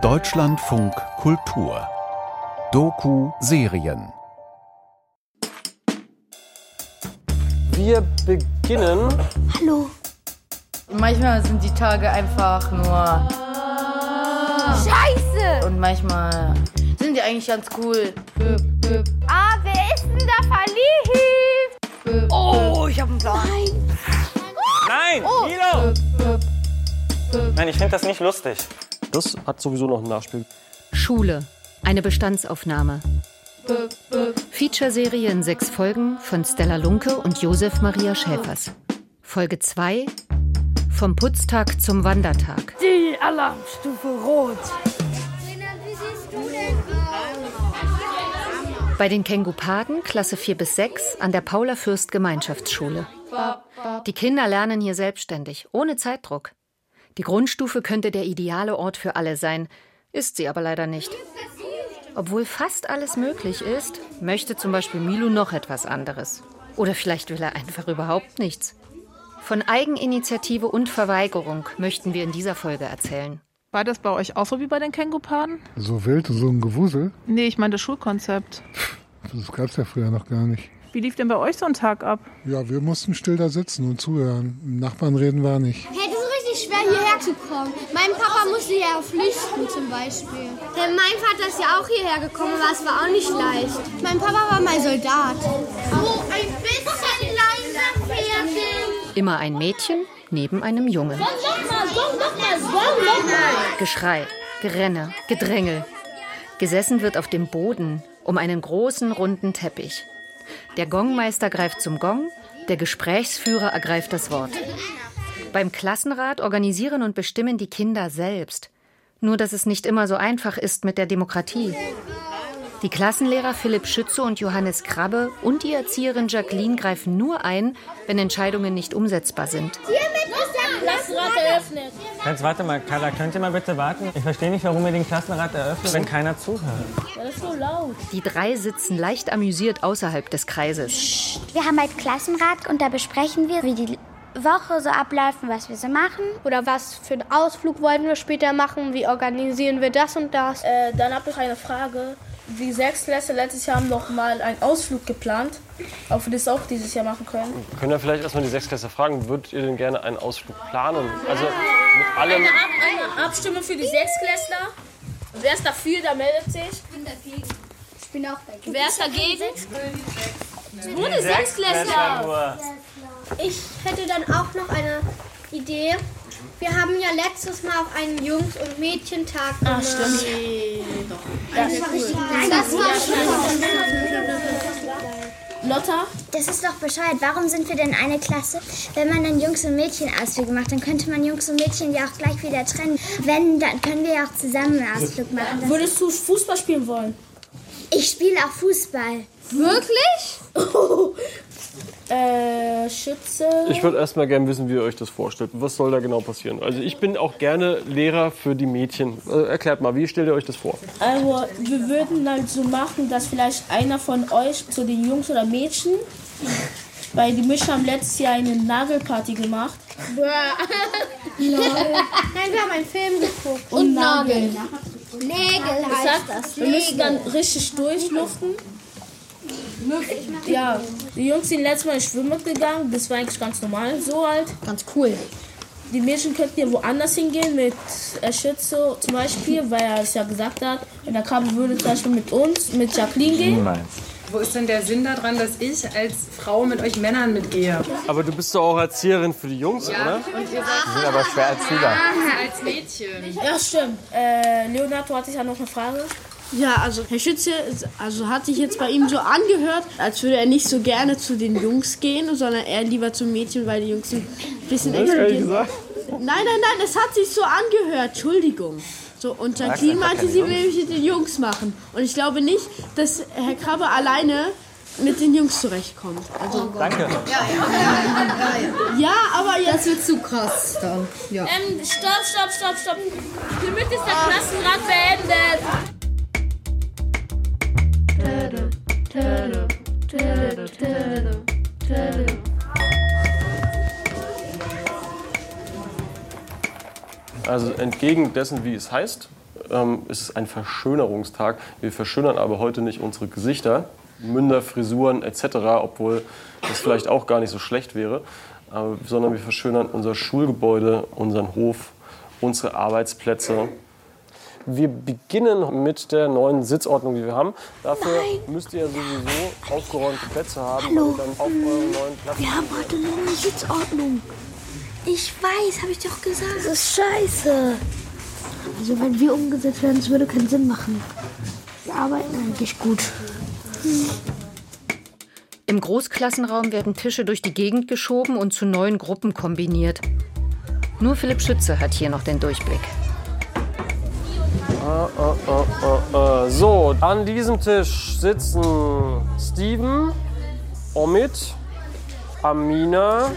Deutschlandfunk Kultur Doku-Serien Wir beginnen. Hallo. Manchmal sind die Tage einfach nur. Scheiße! Und manchmal sind die eigentlich ganz cool. Ah, wer ist denn da verliebt? Oh, ich hab einen Plan. Nein, Milo! Nein, ich finde das nicht lustig. Das hat sowieso noch ein Nachspiel. Schule. Eine Bestandsaufnahme. Featureserie in sechs Folgen von Stella Lunke und Josef Maria Schäfers. Folge 2 Vom Putztag zum Wandertag. Die Alarmstufe Rot. Bei den Kengupaden, Klasse 4 bis 6, an der Paula Fürst Gemeinschaftsschule. Die Kinder lernen hier selbstständig, ohne Zeitdruck. Die Grundstufe könnte der ideale Ort für alle sein, ist sie aber leider nicht. Obwohl fast alles möglich ist, möchte zum Beispiel Milo noch etwas anderes. Oder vielleicht will er einfach überhaupt nichts. Von Eigeninitiative und Verweigerung möchten wir in dieser Folge erzählen. War das bei euch auch so wie bei den Kängupaden? So wild, so ein Gewusel? Nee, ich meine das Schulkonzept. Das gab's ja früher noch gar nicht. Wie lief denn bei euch so ein Tag ab? Ja, wir mussten still da sitzen und zuhören. Nachbarn reden war nicht. Hey, richtig schwer hierher zu kommen. Mein Papa musste ja flüchten zum Beispiel. Denn mein Vater ist ja auch hierher gekommen, aber es war auch nicht leicht. Mein Papa war mal Soldat. Oh, ein bisschen leiser, Pferdchen. Immer ein Mädchen neben einem Jungen. Gong noch mal, gong noch mal, gong noch mal. Geschrei, Gerenne, Gedrängel. Gesessen wird auf dem Boden um einen großen runden Teppich. Der Gongmeister greift zum Gong, der Gesprächsführer ergreift das Wort. Beim Klassenrat organisieren und bestimmen die Kinder selbst. Nur dass es nicht immer so einfach ist mit der Demokratie. Die Klassenlehrer Philipp Schütze und Johannes Krabbe und die Erzieherin Jacqueline greifen nur ein, wenn Entscheidungen nicht umsetzbar sind. Hiermit ist der Klassenrat eröffnet. Jetzt warte mal, Carla, könnt ihr mal bitte warten? Ich verstehe nicht, warum ihr den Klassenrat eröffnet, wenn keiner zuhört. Das ist so laut. Die drei sitzen leicht amüsiert außerhalb des Kreises. Wir haben halt Klassenrat und da besprechen wir, wie die Woche so abläuft und was wir so machen. Oder was für einen Ausflug wollen wir später machen? Wie organisieren wir das und das? Äh, dann habe ich eine Frage. Die Sechstklässler letztes Jahr haben noch mal einen Ausflug geplant, ob wir das auch dieses Jahr machen können. Können wir vielleicht erstmal die Sechsklässler fragen, würdet ihr denn gerne einen Ausflug planen? Also mit allem. Eine, Ab eine Abstimmung für die Sechstklässler. Wer ist dafür, der meldet sich. Ich bin dagegen. Ich bin auch dagegen. Wer ist dagegen? Nur die Sechstklässler. Ich hätte dann auch noch eine Idee. Wir haben ja letztes Mal auch einen Jungs- und Mädchentag gemacht. Ah, stimmt. Das war richtig Das war Lotta? Das ist doch bescheuert. Warum sind wir denn eine Klasse? Wenn man dann Jungs- und Mädchen-Ausflüge macht, dann könnte man Jungs und Mädchen ja auch gleich wieder trennen. Wenn, dann können wir ja auch zusammen einen Ausflug machen. Das Würdest du Fußball spielen wollen? ich spiele auch Fußball. Wirklich? Äh, Schütze. Ich würde erstmal gerne wissen, wie ihr euch das vorstellt. Was soll da genau passieren? Also ich bin auch gerne Lehrer für die Mädchen. Äh, erklärt mal, wie stellt ihr euch das vor? Also, wir würden halt so machen, dass vielleicht einer von euch zu den Jungs oder Mädchen, weil die Mischer haben letztes Jahr eine Nagelparty gemacht. Nein, wir haben einen Film geguckt. Und Nageln. Nägel Das heißt heißt, das. wir müssen dann richtig durchluften. Ja, die Jungs sind letztes Mal in Schwimmen gegangen, das war eigentlich ganz normal, so halt. Ganz cool. Die Mädchen könnten ja woanders hingehen, mit Schütze zum Beispiel, weil er es ja gesagt hat. Und der Kabel würde zum Beispiel mit uns, mit Jacqueline gehen. Wo ist denn der Sinn daran, dass ich als Frau mit euch Männern mitgehe? Aber du bist doch auch Erzieherin für die Jungs, oder? Und ihr seid Die sind aber schwer erzieher. als Mädchen. Ja, stimmt. Äh, Leonardo hatte ich ja noch eine Frage. Ja, also Herr Schütze, also hat sich jetzt bei ihm so angehört, als würde er nicht so gerne zu den Jungs gehen, sondern eher lieber zum Mädchen, weil die Jungs ein bisschen explodieren. Nein, nein, nein, es hat sich so angehört. Entschuldigung. So, und Jacqueline meinte, sie will nämlich mit den Jungs machen. Und ich glaube nicht, dass Herr Krabbe alleine mit den Jungs zurechtkommt. Also, Danke. ja, aber jetzt. Das wird zu krass dann. Ja. Ähm, stopp, stopp, stopp, stopp. Hiermit ist der Klassenrat beendet. Also entgegen dessen, wie es heißt, ähm, ist es ein Verschönerungstag. Wir verschönern aber heute nicht unsere Gesichter, Münder, Frisuren etc., obwohl das vielleicht auch gar nicht so schlecht wäre, äh, sondern wir verschönern unser Schulgebäude, unseren Hof, unsere Arbeitsplätze. Wir beginnen mit der neuen Sitzordnung, die wir haben. Dafür Nein. müsst ihr sowieso aufgeräumte Plätze haben. Hallo. und dann auf euren neuen Platz Wir haben heute eine neue Sitzordnung. Ich weiß, habe ich doch gesagt. Das ist scheiße. Also wenn wir umgesetzt werden, das würde keinen Sinn machen. Wir arbeiten eigentlich gut. Im Großklassenraum werden Tische durch die Gegend geschoben und zu neuen Gruppen kombiniert. Nur Philipp Schütze hat hier noch den Durchblick. Ah, ah, ah. So, an diesem Tisch sitzen Steven, Omid, Amina,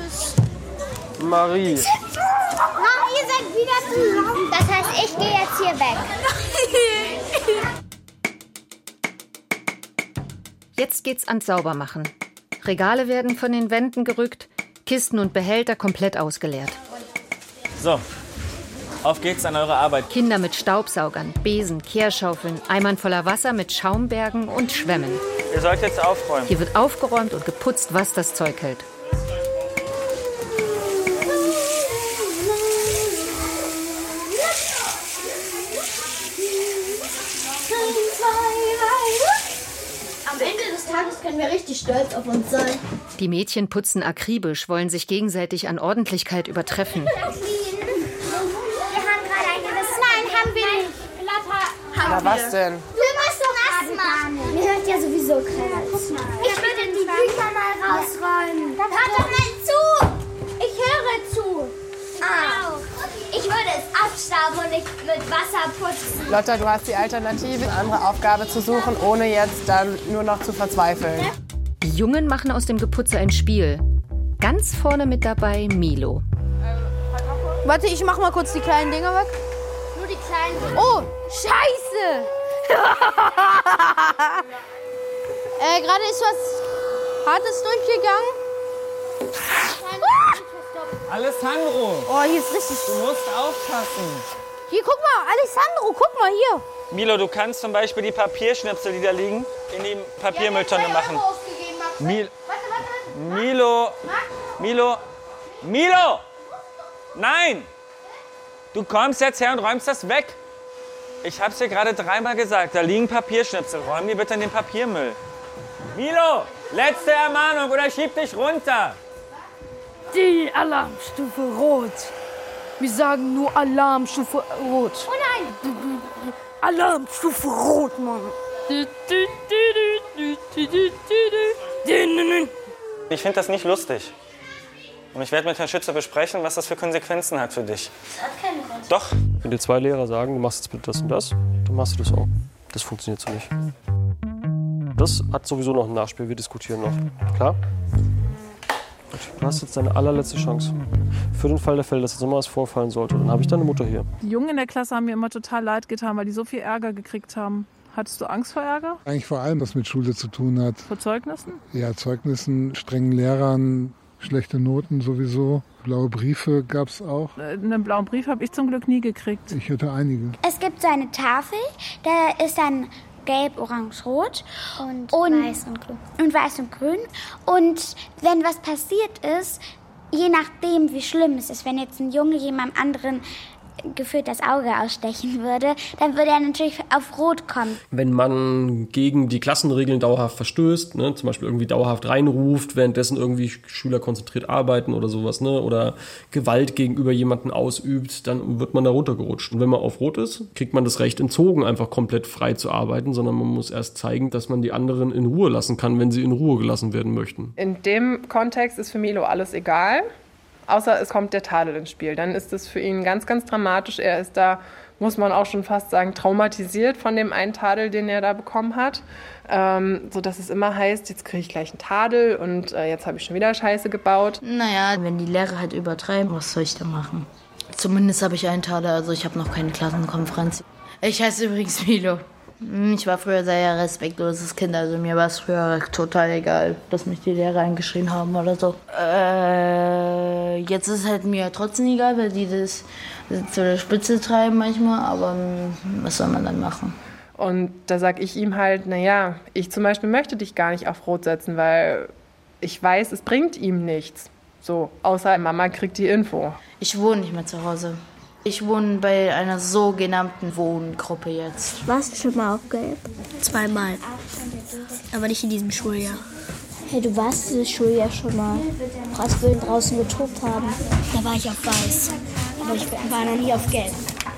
Marie. Mom, ihr seid wieder zusammen. Das heißt, ich gehe jetzt hier weg. Jetzt geht's ans Saubermachen. Regale werden von den Wänden gerückt, Kisten und Behälter komplett ausgeleert. So, auf geht's an eure Arbeit. Kinder mit Staubsaugern, Besen, Kehrschaufeln, Eimern voller Wasser mit Schaumbergen und Schwämmen. Ihr sollt jetzt aufräumen. Hier wird aufgeräumt und geputzt, was das Zeug hält. Am Ende des Tages können wir richtig stolz auf uns sein. Die Mädchen putzen akribisch, wollen sich gegenseitig an Ordentlichkeit übertreffen. Na was denn? Wir müssen nass machen. Mir hört ja sowieso keiner zu. Ich würde die Bücher mal rausräumen. Hört doch mal zu. Ich höre zu. Ah. Ich würde es abstauben und nicht mit Wasser putzen. Lotta, du hast die Alternative, eine andere Aufgabe zu suchen, ohne jetzt dann nur noch zu verzweifeln. Die Jungen machen aus dem Geputze ein Spiel. Ganz vorne mit dabei Milo. Warte, ich mach mal kurz die kleinen Dinger weg. Nur die kleinen. Oh, scheiße! äh, gerade ist was Hartes durchgegangen. Alessandro, Oh, hier ist richtig. du musst aufpassen. Hier, guck mal, Alessandro, guck mal hier. Milo, du kannst zum Beispiel die Papierschnipsel, die da liegen, in die Papiermülltonne machen. Mil Milo, Milo, Milo! Nein! Du kommst jetzt her und räumst das weg. Ich hab's dir gerade dreimal gesagt, da liegen Papierschnipsel. Räum die bitte in den Papiermüll. Milo, letzte Ermahnung oder schieb dich runter. Die Alarmstufe Rot. Wir sagen nur Alarmstufe Rot. Oh nein! Alarmstufe Rot, Mann. Ich finde das nicht lustig. Und ich werde mit Herrn Schütze besprechen, was das für Konsequenzen hat für dich. Das hat keine Grund. Doch. Wenn dir zwei Lehrer sagen, du machst jetzt bitte das und das, dann machst du das auch. Das funktioniert so nicht. Das hat sowieso noch ein Nachspiel, wir diskutieren noch. Klar? Gut, Du hast jetzt deine allerletzte Chance. Für den Fall der Fälle, dass jetzt nochmal was vorfallen sollte, dann habe ich deine Mutter hier. Die Jungen in der Klasse haben mir immer total leid getan, weil die so viel Ärger gekriegt haben. Hattest du Angst vor Ärger? Eigentlich vor allem, was mit Schule zu tun hat. Vor Zeugnissen? Ja, Zeugnissen, strengen Lehrern, schlechte Noten sowieso. Blaue Briefe gab es auch. Äh, Einen blauen Brief habe ich zum Glück nie gekriegt. Ich hatte einige. Es gibt so eine Tafel, da ist dann gelb, orange, rot und, weiß und grün. Und weiß und grün. Und wenn was passiert ist, je nachdem, wie schlimm es ist, wenn jetzt ein Junge jemandem anderen gefühlt das Auge ausstechen würde, dann würde er natürlich auf rot kommen. Wenn man gegen die Klassenregeln dauerhaft verstößt, ne, zum Beispiel irgendwie dauerhaft reinruft, währenddessen irgendwie Schüler konzentriert arbeiten oder sowas, ne, oder Gewalt gegenüber jemanden ausübt, dann wird man da runtergerutscht. Und wenn man auf Rot ist, kriegt man das Recht entzogen, einfach komplett frei zu arbeiten, sondern man muss erst zeigen, dass man die anderen in Ruhe lassen kann, wenn sie in Ruhe gelassen werden möchten. In dem Kontext ist für Milo alles egal, außer es kommt der Tadel ins Spiel. Dann ist es für ihn ganz, ganz dramatisch. Er ist da, muss man auch schon fast sagen, traumatisiert von dem einen Tadel, den er da bekommen hat. Ähm, so dass es immer heißt, jetzt kriege ich gleich einen Tadel und äh, jetzt habe ich schon wieder Scheiße gebaut. Naja, wenn die Lehrer halt übertreiben, was soll ich da machen? Zumindest habe ich einen Tadel, also ich habe noch keine Klassenkonferenz. Ich heiße übrigens Milo. Ich war früher sehr respektloses Kind, also mir war es früher total egal, dass mich die Lehrer eingeschrien haben oder so. Äh, jetzt ist es halt mir trotzdem egal, weil die das zu der Spitze treiben manchmal, aber hm, was soll man dann machen? Und da sage ich ihm halt, naja, ich zum Beispiel möchte dich gar nicht auf Rot setzen, weil ich weiß, es bringt ihm nichts. So, außer Mama kriegt die Info. Ich wohne nicht mehr zu Hause. Ich wohne bei einer sogenannten Wohngruppe jetzt. Warst du schon mal auf Gelb? Zweimal. Aber nicht in diesem Schuljahr. Hey, du warst dieses Schuljahr schon mal, als wir draußen getobt haben. Da war ich auf Weiß. Aber ich war noch nie auf Gelb.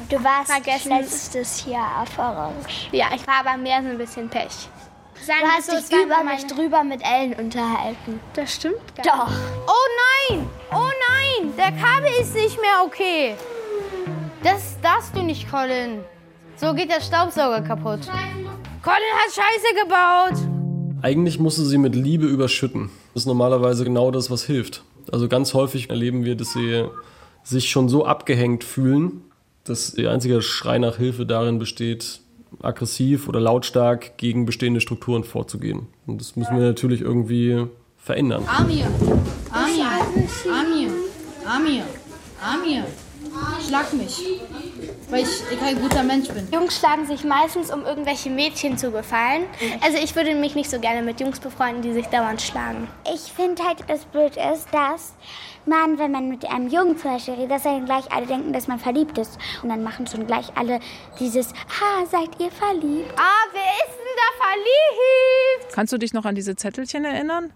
Du warst Vergessen. letztes Jahr auf Orange. Ja, ich war aber mehr so ein bisschen Pech. Sagen Du hast so, dich über meine- mich drüber mit Ellen unterhalten. Das stimmt gar Doch. Oh nein! Oh nein! Der Kabel ist nicht mehr okay. Das darfst du nicht, Colin. So geht der Staubsauger kaputt. Colin hat Scheiße gebaut. Eigentlich musst du sie mit Liebe überschütten. Das ist normalerweise genau das, was hilft. Also ganz häufig erleben wir, dass sie sich schon so abgehängt fühlen, dass ihr einziger Schrei nach Hilfe darin besteht, aggressiv oder lautstark gegen bestehende Strukturen vorzugehen. Und das müssen wir natürlich irgendwie verändern. Amir, Amir, Amir, Amir, Amir, schlag mich, weil ich kein guter Mensch bin. Jungs schlagen sich meistens, um irgendwelche Mädchen zu gefallen. Also ich würde mich nicht so gerne mit Jungs befreunden, die sich dauernd schlagen. Ich finde halt, das blöd ist, dass man, wenn man mit einem Jungen zum Beispiel redet, dass dann gleich alle denken, dass man verliebt ist. Und dann machen schon gleich alle dieses, ha, seid ihr verliebt? Ah, wer ist denn da verliebt? Kannst du dich noch an diese Zettelchen erinnern?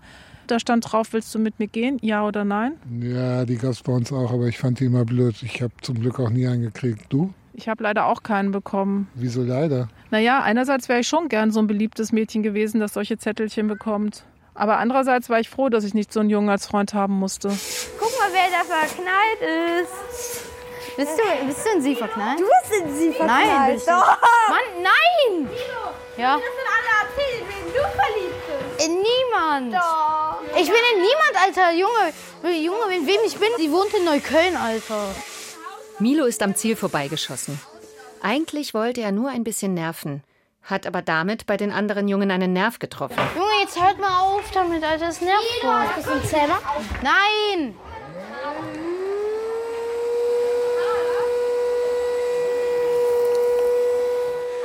Da stand drauf, willst du mit mir gehen? Ja oder nein? Ja, die gab es bei uns auch, aber ich fand die immer blöd. Ich habe zum Glück auch nie einen gekriegt. Du? Ich habe leider auch keinen bekommen. Wieso leider? Naja, einerseits wäre ich schon gern so ein beliebtes Mädchen gewesen, das solche Zettelchen bekommt. Aber andererseits war ich froh, dass ich nicht so einen Jungen als Freund haben musste. Guck mal, wer da verknallt ist. Bist du, bist du in sie verknallt? Du bist in sie verknallt. Nein, bist du. Doch. Mann, nein! Ja. Das sind alle erzählen, wen du verliebt bist. In niemand. Doch. Ich bin in niemand, Alter. Junge, Junge, in wem ich bin, die wohnt in Neukölln, Alter. Milo ist am Ziel vorbeigeschossen. Eigentlich wollte er nur ein bisschen nerven, hat aber damit bei den anderen Jungen einen Nerv getroffen. Junge, jetzt hört mal auf damit, Alter. Das nervt voll. Bist du ein Zähmer? Nein!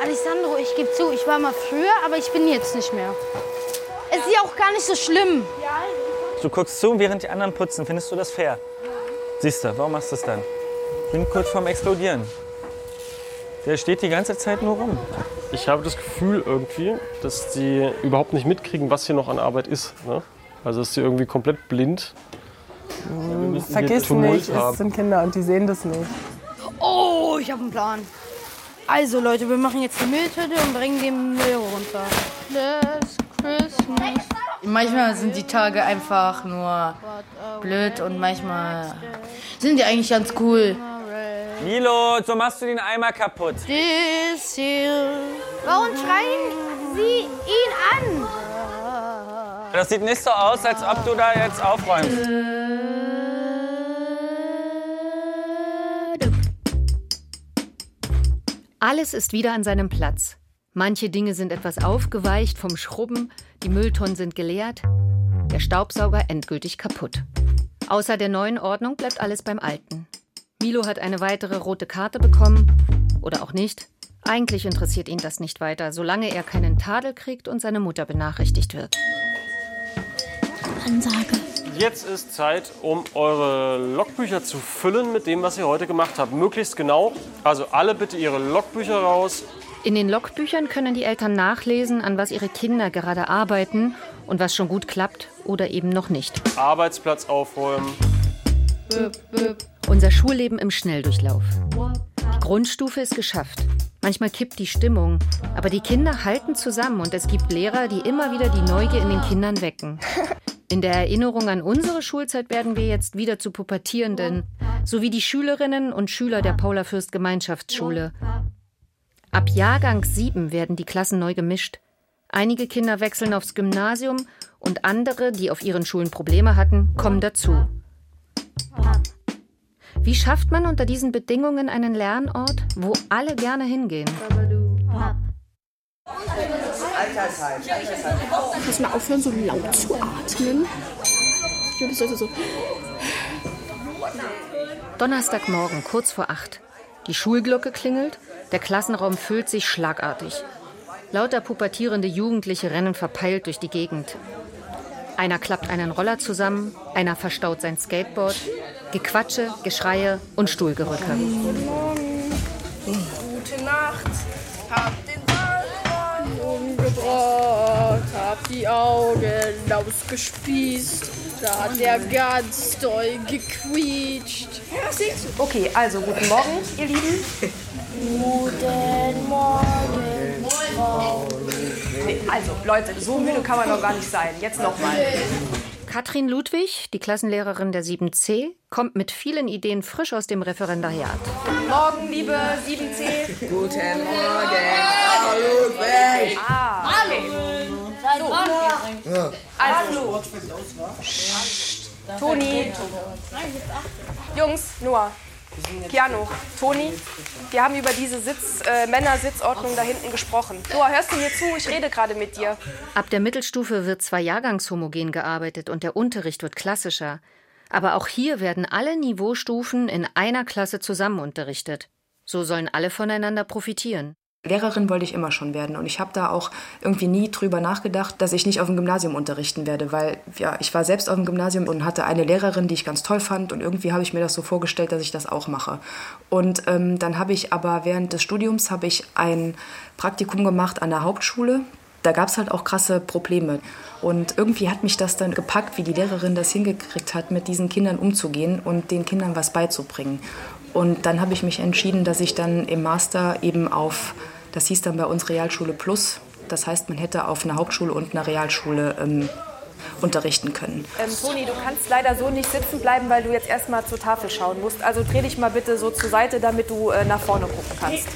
Alessandro, ich gebe zu, ich war mal früher, aber ich bin jetzt nicht mehr. Es ist ja auch gar nicht so schlimm. Du guckst zu, während die anderen putzen. Findest du das fair? Siehst du, warum machst du das dann? Ich bin kurz vorm Explodieren. Der steht die ganze Zeit nur rum. Ich habe das Gefühl irgendwie, dass die überhaupt nicht mitkriegen, was hier noch an Arbeit ist. Ne? Also dass sie irgendwie komplett blind hier Vergiss nicht, es haben. sind Kinder und die sehen das nicht. Oh, ich habe einen Plan. Also Leute, wir machen jetzt die Mülltüte und bringen den Müll runter. Last Christmas. Manchmal sind die Tage einfach nur blöd und manchmal sind die eigentlich ganz cool. Milo, so machst du den Eimer kaputt. This. Warum schreien Sie ihn an? Das sieht nicht so aus, als ob du da jetzt aufräumst. Alles ist wieder an seinem Platz. Manche Dinge sind etwas aufgeweicht vom Schrubben, die Mülltonnen sind geleert, der Staubsauger endgültig kaputt. Außer der neuen Ordnung bleibt alles beim Alten. Milo hat eine weitere rote Karte bekommen. Oder auch nicht. Eigentlich interessiert ihn das nicht weiter, solange er keinen Tadel kriegt und seine Mutter benachrichtigt wird. Ansage. Jetzt ist Zeit, um eure Logbücher zu füllen mit dem, was ihr heute gemacht habt. Möglichst genau. Also alle bitte ihre Logbücher raus. In den Logbüchern können die Eltern nachlesen, an was ihre Kinder gerade arbeiten und was schon gut klappt oder eben noch nicht. Arbeitsplatz aufräumen. Unser Schulleben im Schnelldurchlauf. Die Grundstufe ist geschafft. Manchmal kippt die Stimmung, aber die Kinder halten zusammen und es gibt Lehrer, die immer wieder die Neugier in den Kindern wecken. In der Erinnerung an unsere Schulzeit werden wir jetzt wieder zu Pubertierenden, sowie die Schülerinnen und Schüler der Paula Fürst Gemeinschaftsschule. Ab Jahrgang 7 werden die Klassen neu gemischt. Einige Kinder wechseln aufs Gymnasium und andere, die auf ihren Schulen Probleme hatten, kommen dazu. Wie schafft man unter diesen Bedingungen einen Lernort, wo alle gerne hingehen? Muss mal aufhören, so laut zu atmen. So. Donnerstagmorgen, kurz vor acht. Die Schulglocke klingelt, der Klassenraum füllt sich schlagartig. Lauter pubertierende Jugendliche rennen verpeilt durch die Gegend. Einer klappt einen Roller zusammen, einer verstaut sein Skateboard. Gequatsche, Geschreie und Stuhlgerücke. Gute Nacht, hab den Saalmann umgebracht, hab die Augen ausgespießt. Da hat der ganz doll gequietscht. Okay, also guten Morgen, ihr Lieben. Guten Morgen, Frau. Nee, also, Leute, so müde kann man doch gar nicht sein. Jetzt nochmal. Katrin Ludwig, die Klassenlehrerin der 7c, kommt mit vielen Ideen frisch aus dem Referendariat. Guten Morgen, liebe 7C. Guten Morgen, Frau Ludwig. Ah, okay. So. Also, Toni, Jungs, Noah, Keanu, Toni, wir haben über diese Sitz, äh, Männersitzordnung da hinten gesprochen. Noah, hörst du mir zu? Ich rede gerade mit dir. Ab der Mittelstufe wird zwar jahrgangshomogen gearbeitet und der Unterricht wird klassischer, aber auch hier werden alle Niveaustufen in einer Klasse zusammen unterrichtet. So sollen alle voneinander profitieren. Lehrerin wollte ich immer schon werden und ich habe da auch irgendwie nie drüber nachgedacht, dass ich nicht auf dem Gymnasium unterrichten werde, weil ja, ich war selbst auf dem Gymnasium und hatte eine Lehrerin, die ich ganz toll fand und irgendwie habe ich mir das so vorgestellt, dass ich das auch mache. Und ähm, dann habe ich aber während des Studiums habe ich ein Praktikum gemacht an der Hauptschule. Da gab es halt auch krasse Probleme. Und irgendwie hat mich das dann gepackt, wie die Lehrerin das hingekriegt hat, mit diesen Kindern umzugehen und den Kindern was beizubringen. Und dann habe ich mich entschieden, dass ich dann im Master eben auf das hieß dann bei uns Realschule Plus. Das heißt, man hätte auf einer Hauptschule und einer Realschule ähm, unterrichten können. Ähm, Toni, du kannst leider so nicht sitzen bleiben, weil du jetzt erstmal zur Tafel schauen musst. Also dreh dich mal bitte so zur Seite, damit du äh, nach vorne gucken kannst.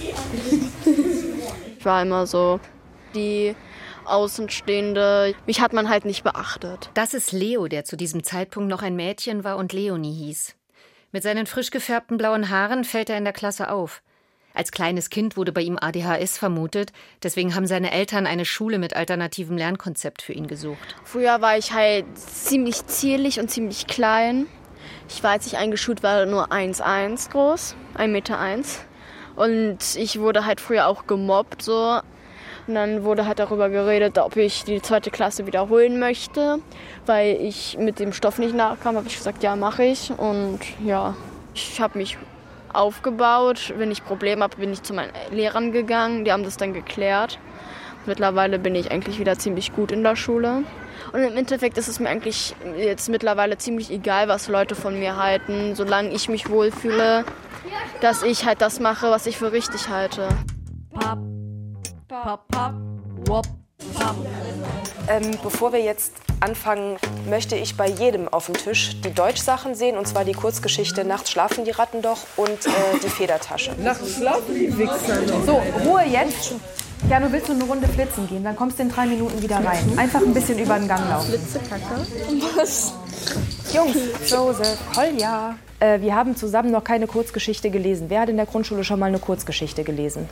Ich war immer so die Außenstehende. Mich hat man halt nicht beachtet. Das ist Leo, der zu diesem Zeitpunkt noch ein Mädchen war und Leonie hieß. Mit seinen frisch gefärbten blauen Haaren fällt er in der Klasse auf. Als kleines Kind wurde bei ihm ADHS vermutet, deswegen haben seine Eltern eine Schule mit alternativem Lernkonzept für ihn gesucht. Früher war ich halt ziemlich zierlich und ziemlich klein. Ich war, als ich eingeschult war, nur 1,1 groß, 1,1 Meter. Und ich wurde halt früher auch gemobbt so. Und dann wurde halt darüber geredet, ob ich die zweite Klasse wiederholen möchte, weil ich mit dem Stoff nicht nachkam. Habe ich gesagt, ja, mache ich. Und ja, ich habe mich aufgebaut. Wenn ich Probleme habe, bin ich zu meinen Lehrern gegangen. Die haben das dann geklärt. Mittlerweile bin ich eigentlich wieder ziemlich gut in der Schule. Und im Endeffekt ist es mir eigentlich jetzt mittlerweile ziemlich egal, was Leute von mir halten, solange ich mich wohlfühle, dass ich halt das mache, was ich für richtig halte. Pop, pop, pop, wop, pop. Ähm, bevor wir jetzt anfangen, möchte ich bei jedem auf dem Tisch die Deutschsachen sehen, und zwar die Kurzgeschichte Nachts schlafen die Ratten doch und äh, die Federtasche. Nachts schlafen die Wichser doch. So, Ruhe jetzt. Ja, du willst nur eine Runde flitzen gehen, dann kommst du in drei Minuten wieder rein. Einfach ein bisschen über den Gang laufen. Flitzekacke? Was? Jungs, Joseph, Kolja. Äh, wir haben zusammen noch keine Kurzgeschichte gelesen. Wer hat in der Grundschule schon mal eine Kurzgeschichte gelesen?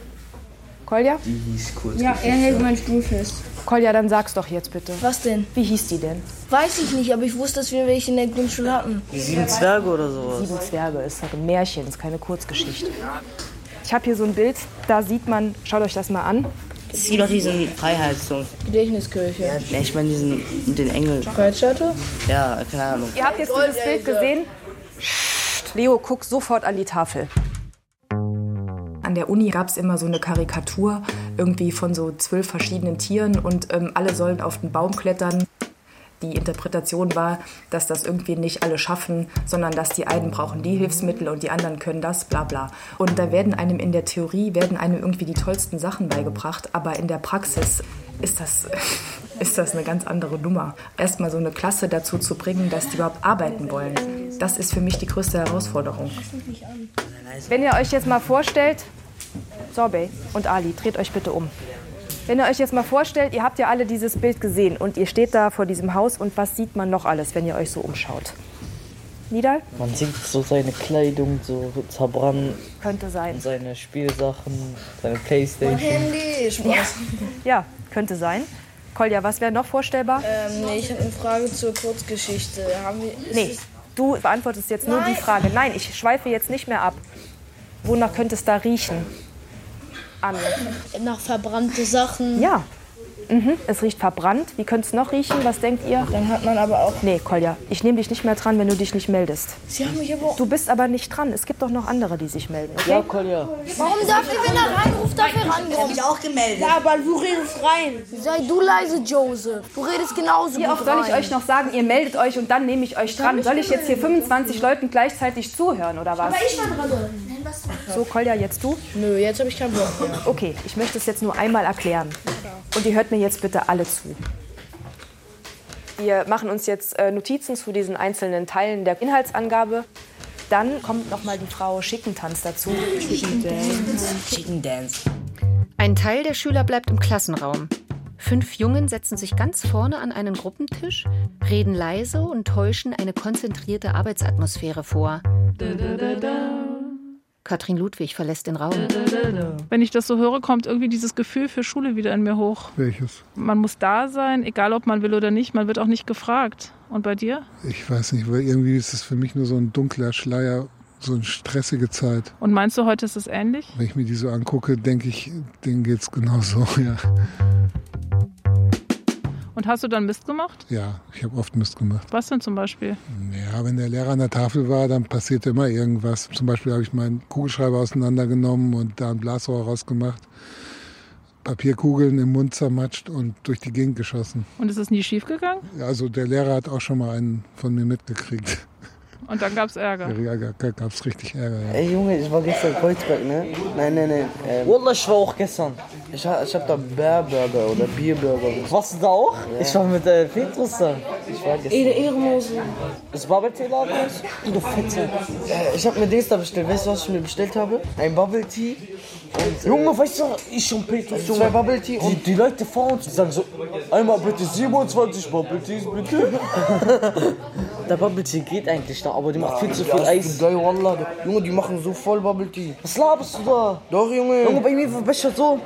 Kolja? Die hieß kurz. Ja, er hält meinen Stuhl fest. Kolja, dann sag's doch jetzt bitte. Was denn? Wie hieß die denn? Weiß ich nicht, aber ich wusste, dass wir welche in der Grundschule hatten. Die sieben Zwerge oder sowas. Sieben Zwerge ist ein Märchen, ist keine Kurzgeschichte. Ich habe hier so ein Bild, da sieht man, schaut euch das mal an. Das ist doch diesen Freiheitssong. Gedächtniskirche. Ja, ich meine diesen den Engeln. Breitscheite? Ja, keine Ahnung. Ihr habt jetzt dieses Bild gesehen? Leo, guck sofort an die Tafel. An der Uni gab es immer so eine Karikatur, irgendwie von so zwölf verschiedenen Tieren und ähm, alle sollen auf den Baum klettern. Die Interpretation war, dass das irgendwie nicht alle schaffen, sondern dass die einen brauchen die Hilfsmittel und die anderen können das, bla bla. Und da werden einem in der Theorie, werden einem irgendwie die tollsten Sachen beigebracht, aber in der Praxis ist das, ist das eine ganz andere Nummer. Erstmal so eine Klasse dazu zu bringen, dass die überhaupt arbeiten wollen, das ist für mich die größte Herausforderung. Wenn ihr euch jetzt mal vorstellt, Sorbet und Ali, dreht euch bitte um. Wenn ihr euch jetzt mal vorstellt, ihr habt ja alle dieses Bild gesehen und ihr steht da vor diesem Haus und was sieht man noch alles, wenn ihr euch so umschaut? Nidal? Man sieht so seine Kleidung so zerbrannt. Könnte sein. Und seine Spielsachen, seine Playstation. Handy, Spaß. Ja, könnte sein. Kolja, was wäre noch vorstellbar? Ähm, nee, ich habe eine Frage zur Kurzgeschichte. Haben wir, Nee, es- Du beantwortest jetzt nur die Frage. Nein, ich schweife jetzt nicht mehr ab. Wonach könnte es da riechen? Anne. Nach verbrannte Sachen. Ja. Mhm. Es riecht verbrannt. Wie könnte es noch riechen? Was denkt ihr? Dann hat man aber auch. Nee, Kolja, ich nehme dich nicht mehr dran, wenn du dich nicht meldest. Sie haben mich aber auch. Du bist aber nicht dran. Es gibt doch noch andere, die sich melden. Okay? Ja, Kolja. Warum darf ich, wenn er reinruft, dafür rankommen? Ich hab mich auch gemeldet. Ja, aber du redest rein. Sei du leise, Joseph. Du redest genauso Wie oft soll ich rein. euch noch sagen, ihr meldet euch und dann nehme ich euch dran? Soll ich jetzt hier 25 Leuten gleichzeitig zuhören oder was? Aber ich war dran. So, Kolja, jetzt du? Nö, jetzt habe ich keinen Bock mehr. Okay, ich möchte es jetzt nur einmal erklären. Und ihr hört mir jetzt bitte alle zu. Wir machen uns jetzt äh, Notizen zu diesen einzelnen Teilen der Inhaltsangabe. Dann kommt noch mal die Frau Schickentanz dazu. Chicken Dance. Chicken Dance. Ein Teil der Schüler bleibt im Klassenraum. Fünf Jungen setzen sich ganz vorne an einen Gruppentisch, reden leise und täuschen eine konzentrierte Arbeitsatmosphäre vor. Katrin Ludwig verlässt den Raum. Wenn ich das so höre, kommt irgendwie dieses Gefühl für Schule wieder in mir hoch. Welches? Man muss da sein, egal ob man will oder nicht. Man wird auch nicht gefragt. Und bei dir? Ich weiß nicht, weil irgendwie ist es für mich nur so ein dunkler Schleier, so eine stressige Zeit. Und meinst du, heute ist es ähnlich? Wenn ich mir die so angucke, denke ich, denen geht's genauso, ja. Und hast du dann Mist gemacht? Ja, ich habe oft Mist gemacht. Was denn zum Beispiel? Ja, wenn der Lehrer an der Tafel war, dann passierte immer irgendwas. Zum Beispiel habe ich meinen Kugelschreiber auseinandergenommen und da ein Blasrohr rausgemacht, Papierkugeln im Mund zermatscht und durch die Gegend geschossen. Und ist es nie schief gegangen? Ja, Also der Lehrer hat auch schon mal einen von mir mitgekriegt. Und dann gab es Ärger. Ja, da gab es richtig Ärger. Ja. Ey Junge, ich war gestern in Kreuzberg, ne? Nein, nein, nein. Ähm, Wallah, ich war auch gestern. Ich, ha- ich hab da Bärburger oder Bierburger. Warst du da auch? Ich war mit äh, Petrus da. Ich war gestern. Ede Ehrenlose. Das Bubble Tea Laden ist? Du Fetze. Äh, ich hab mir Dings da bestellt. Weißt du, was ich mir bestellt habe? Ein Bubble Tea. Und, äh, Junge, weißt du, ich und Petrus, Junge. Zwei Bubble Tea. Und die, die Leute vor uns sagen so, einmal bitte 27 Bubble Teas, bitte. Der Bubble Tea geht eigentlich da, aber die macht viel zu viel Eis. Geil, Wallah. Junge, die machen so voll Bubble Tea. Was laberst du da? Doch, Junge. Junge, bei mir verbessert so.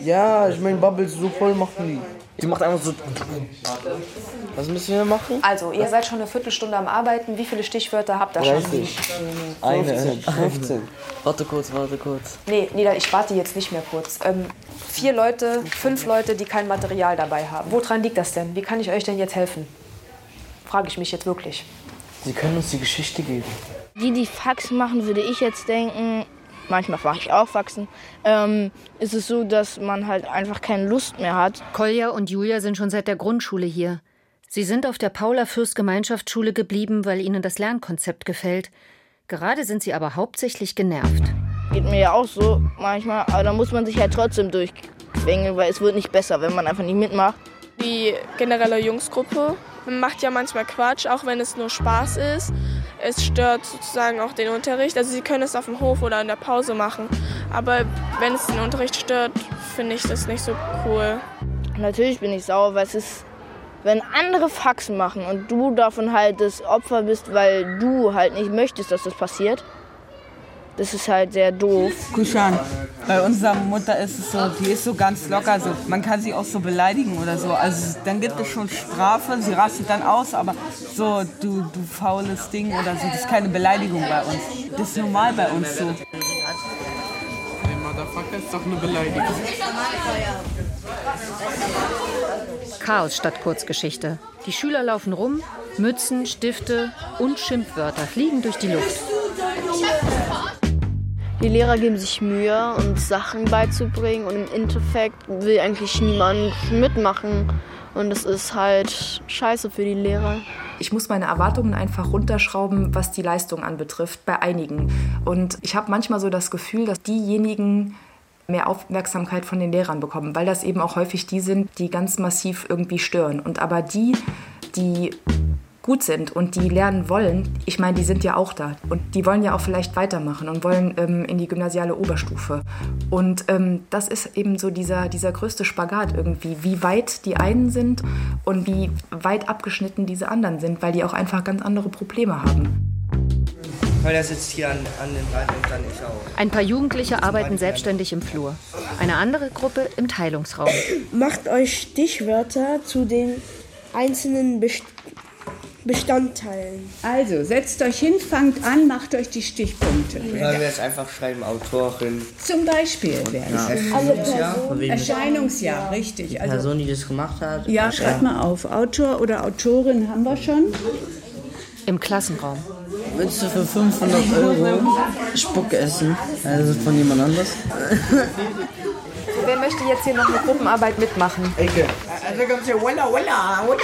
Ja, ich mein Bubbles so voll machen die. Die macht einfach so. Was müssen wir machen? Also, ihr seid schon eine Viertelstunde am Arbeiten. Wie viele Stichwörter habt ihr schon? 30. Eine. 15. Warte kurz, warte kurz. Nee, Nida, ich warte jetzt nicht mehr kurz. Ähm, vier Leute, fünf Leute, die kein Material dabei haben. Woran liegt das denn? Wie kann ich euch denn jetzt helfen? Frage ich mich jetzt wirklich. Sie können uns die Geschichte geben. Die, die Faxen machen, würde ich jetzt denken, manchmal mache ich auch Faxen, ähm, ist es so, dass man halt einfach keine Lust mehr hat. Kolja und Julia sind schon seit der Grundschule hier. Sie sind auf der Paula-Fürst-Gemeinschaftsschule geblieben, weil ihnen das Lernkonzept gefällt. Gerade sind sie aber hauptsächlich genervt. Geht mir ja auch so manchmal, aber da muss man sich halt trotzdem durchquengeln, weil es wird nicht besser, wenn man einfach nicht mitmacht. Die generelle Jungsgruppe man macht ja manchmal Quatsch, auch wenn es nur Spaß ist. Es stört sozusagen auch den Unterricht. Also sie können es auf dem Hof oder in der Pause machen. Aber wenn es den Unterricht stört, finde ich das nicht so cool. Natürlich bin ich sauer, weil es ist, wenn andere Faxen machen und du davon halt das Opfer bist, weil du halt nicht möchtest, dass das passiert. Das ist halt sehr doof. Kushan, bei unserer Mutter ist es so, die ist so ganz locker, so, man kann sie auch so beleidigen oder so. Also dann gibt es schon Strafe, sie rastet dann aus, aber so, du, du faules Ding oder so, das ist keine Beleidigung bei uns. Das ist normal bei uns so. Hey, Motherfucker ist doch eine Beleidigung. Chaos statt Kurzgeschichte. Die Schüler laufen rum, Mützen, Stifte und Schimpfwörter fliegen durch die Luft. Die Lehrer geben sich Mühe, uns Sachen beizubringen und im Endeffekt will eigentlich niemand mitmachen. Und das ist halt scheiße für die Lehrer. Ich muss meine Erwartungen einfach runterschrauben, was die Leistung anbetrifft, bei einigen. Und ich habe manchmal so das Gefühl, dass diejenigen mehr Aufmerksamkeit von den Lehrern bekommen, weil das eben auch häufig die sind, die ganz massiv irgendwie stören. Und aber die, die gut sind und die lernen wollen, ich meine, die sind ja auch da und die wollen ja auch vielleicht weitermachen und wollen ähm, in die gymnasiale Oberstufe. Und ähm, das ist eben so dieser, dieser größte Spagat irgendwie, wie weit die einen sind und wie weit abgeschnitten diese anderen sind, weil die auch einfach ganz andere Probleme haben. Weil er sitzt hier an, an den Rand und dann ich auch. Ein paar Jugendliche arbeiten selbstständig im Flur. Eine andere Gruppe im Teilungsraum. Macht euch Stichwörter zu den einzelnen Best Bestandteilen. Also, setzt euch hin, fangt an, macht euch die Stichpunkte. Sollen wir jetzt einfach schreiben, Autorin? Zum Beispiel, wer Ja, Erscheinungsjahr. Erscheinungsjahr, richtig. Die Also, Person, die das gemacht hat. ja, schreibt mal auf. Autor oder Autorin haben wir schon. Im Klassenraum. Willst du für 500 Euro Spuck essen? Also von jemand anders? Wer möchte jetzt hier noch eine Gruppenarbeit mitmachen? Ecke. Also kommt hier, walla, walla, walla.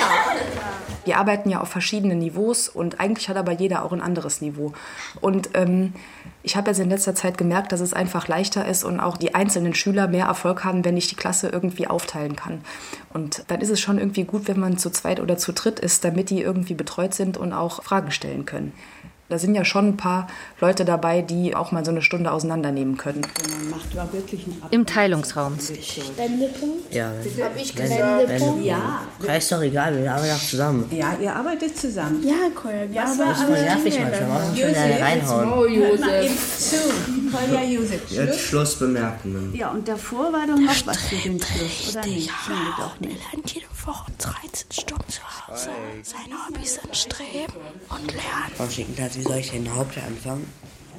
Wir arbeiten ja auf verschiedenen Niveaus und eigentlich hat aber jeder auch ein anderes Niveau. Und ähm, ich habe jetzt in letzter Zeit gemerkt, dass es einfach leichter ist und auch die einzelnen Schüler mehr Erfolg haben, wenn ich die Klasse irgendwie aufteilen kann. Und dann ist es schon irgendwie gut, wenn man zu zweit oder zu dritt ist, damit die irgendwie betreut sind und auch Fragen stellen können. Da sind ja schon ein paar Leute dabei, die auch mal so eine Stunde auseinandernehmen können. Im Teilungsraum. Spendepunkt? Ja. Hab ich Spendepunkt? wenn- Ja. Ja, Ist doch egal, wir arbeiten auch zusammen. Ja, ihr arbeitet zusammen. Ja, Kolja, Ja, aber, Das ist voll nervig manchmal. Warum schon alle reinhauen? Josef. Jetzt Schlussbemerkungen. Ja, und davor war doch noch was für den Schluss, oder nicht? Nee, doch nicht. Jede Woche 13 Stunden zu Hause. Seine Hobbys sind Streben und Lernen. Frau Schickentat, wie soll ich denn Haupt anfangen?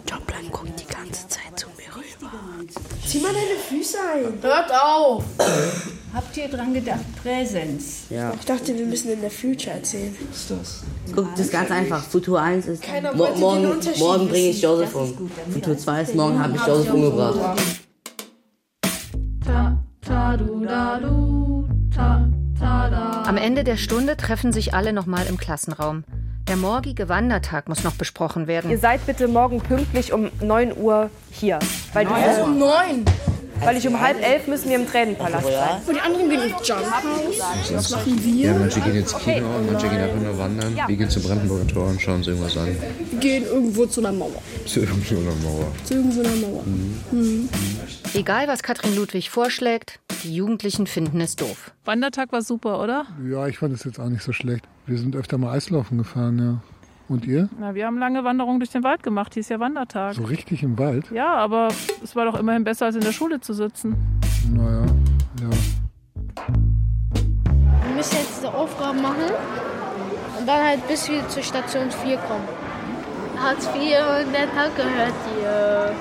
Jobline guckt die ganze Zeit zu mir rüber. Zieh mal deine Füße ein. Hört auf! Habt ihr dran gedacht, Präsenz? Ja. Ich dachte, wir müssen in der Future erzählen. Was ist das? Guck, das ist ganz einfach. Futur 1 ist. Keiner Mo den morgen Unterschied morgen bringe ich. Joseph um. Futur 2 ist, morgen habe ich Joseph umgebracht. Am Ende der Stunde treffen sich alle nochmal im Klassenraum. Der morgige Wandertag muss noch besprochen werden. Ihr seid bitte morgen pünktlich um 9 Uhr hier. Weil, Was um neun? Weil ich um halb elf müssen wir im Tränenpalast sein. Und die anderen gehen ins Jump House. Was machen wir? Ja, manche gehen ins Kino, manche gehen einfach nur wandern. Wir gehen zum Brandenburger Tor und schauen uns irgendwas an. Wir gehen irgendwo zu einer Mauer. Zu irgendeiner Mauer. Zu irgendeiner Mauer. Mhm. Egal, was Katrin Ludwig vorschlägt, die Jugendlichen finden es doof. Wandertag war super, oder? Ja, ich fand es jetzt auch nicht so schlecht. Wir sind öfter mal Eislaufen gefahren, ja. Und ihr? Na, wir haben lange Wanderungen durch den Wald gemacht. Hier ist ja Wandertag. So richtig im Wald? Ja, aber es war doch immerhin besser, als in der Schule zu sitzen. Naja, ja. Wir müssen jetzt diese Aufgaben machen und dann halt bis wir zur Station 4 kommen. Hartz IV und der Tag gehört dir.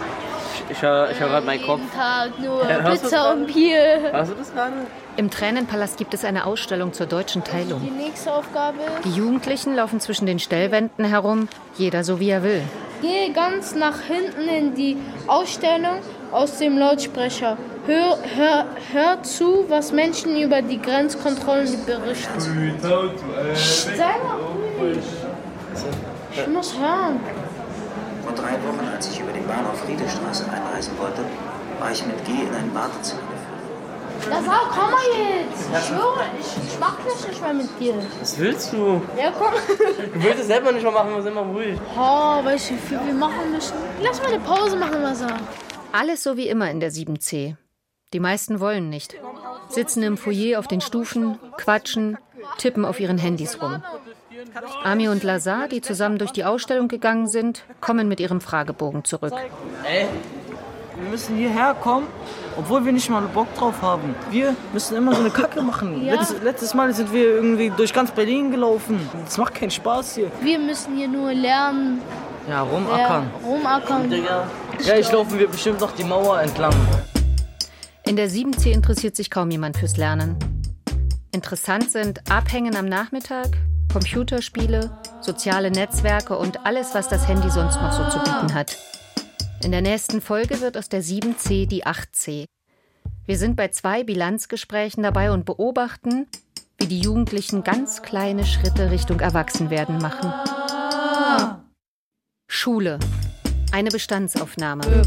Ich höre ich hör gerade meinen Kopf. Jeden Tag nur Ja, Pizza und Bier. Hörst du das gerade? Im Tränenpalast gibt es eine Ausstellung zur deutschen Teilung. Die nächste Aufgabe Die Jugendlichen laufen zwischen den Stellwänden herum, jeder so wie er will. Gehe ganz nach hinten in die Ausstellung aus dem Lautsprecher. Hör, hör, hör zu, was Menschen über die Grenzkontrollen berichten. Sei mal ruhig. Ich muss hören. Vor drei Wochen, als ich über den Bahnhof Friedestraße einreisen wollte, war ich mit G in ein Wartezimmer Das auch, komm mal jetzt. Ich schwöre, ich, ich mach das nicht mehr mit dir. Was willst du? Ja, komm. Du willst es selber nicht mal machen, wir sind mal ruhig. Oh, weißt du, wie viel wir machen müssen? Lass mal eine Pause machen, Masa. Alles so wie immer in der 7c. Die meisten wollen nicht. Sitzen im Foyer auf den Stufen, quatschen, tippen auf ihren Handys rum. Ami und Lazar, die zusammen durch die Ausstellung gegangen sind, kommen mit ihrem Fragebogen zurück. Ey, wir müssen hierher kommen, obwohl wir nicht mal Bock drauf haben. Wir müssen immer so eine Kacke machen. Ja. Letztes, letztes Mal sind wir irgendwie durch ganz Berlin gelaufen. Das macht keinen Spaß hier. Wir müssen hier nur lernen. Ja, rumackern. Ja, rumackern. Digga. Gleich laufen wir bestimmt noch die Mauer entlang. In der 7c interessiert sich kaum jemand fürs Lernen. Interessant sind Abhängen am Nachmittag, Computerspiele, soziale Netzwerke und alles, was das Handy sonst noch so zu bieten hat. In der nächsten Folge wird aus der 7c die 8c. Wir sind bei zwei Bilanzgesprächen dabei und beobachten, wie die Jugendlichen ganz kleine Schritte Richtung Erwachsenwerden machen. Schule. Eine Bestandsaufnahme.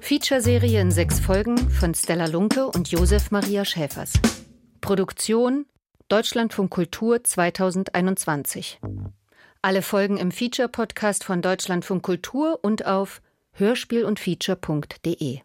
Featureserie in sechs Folgen von Stella Lunke und Josef Maria Schäfers. Produktion Deutschlandfunk Kultur 2021. Alle Folgen im Feature-Podcast von Deutschlandfunk Kultur und auf hörspiel und feature.de.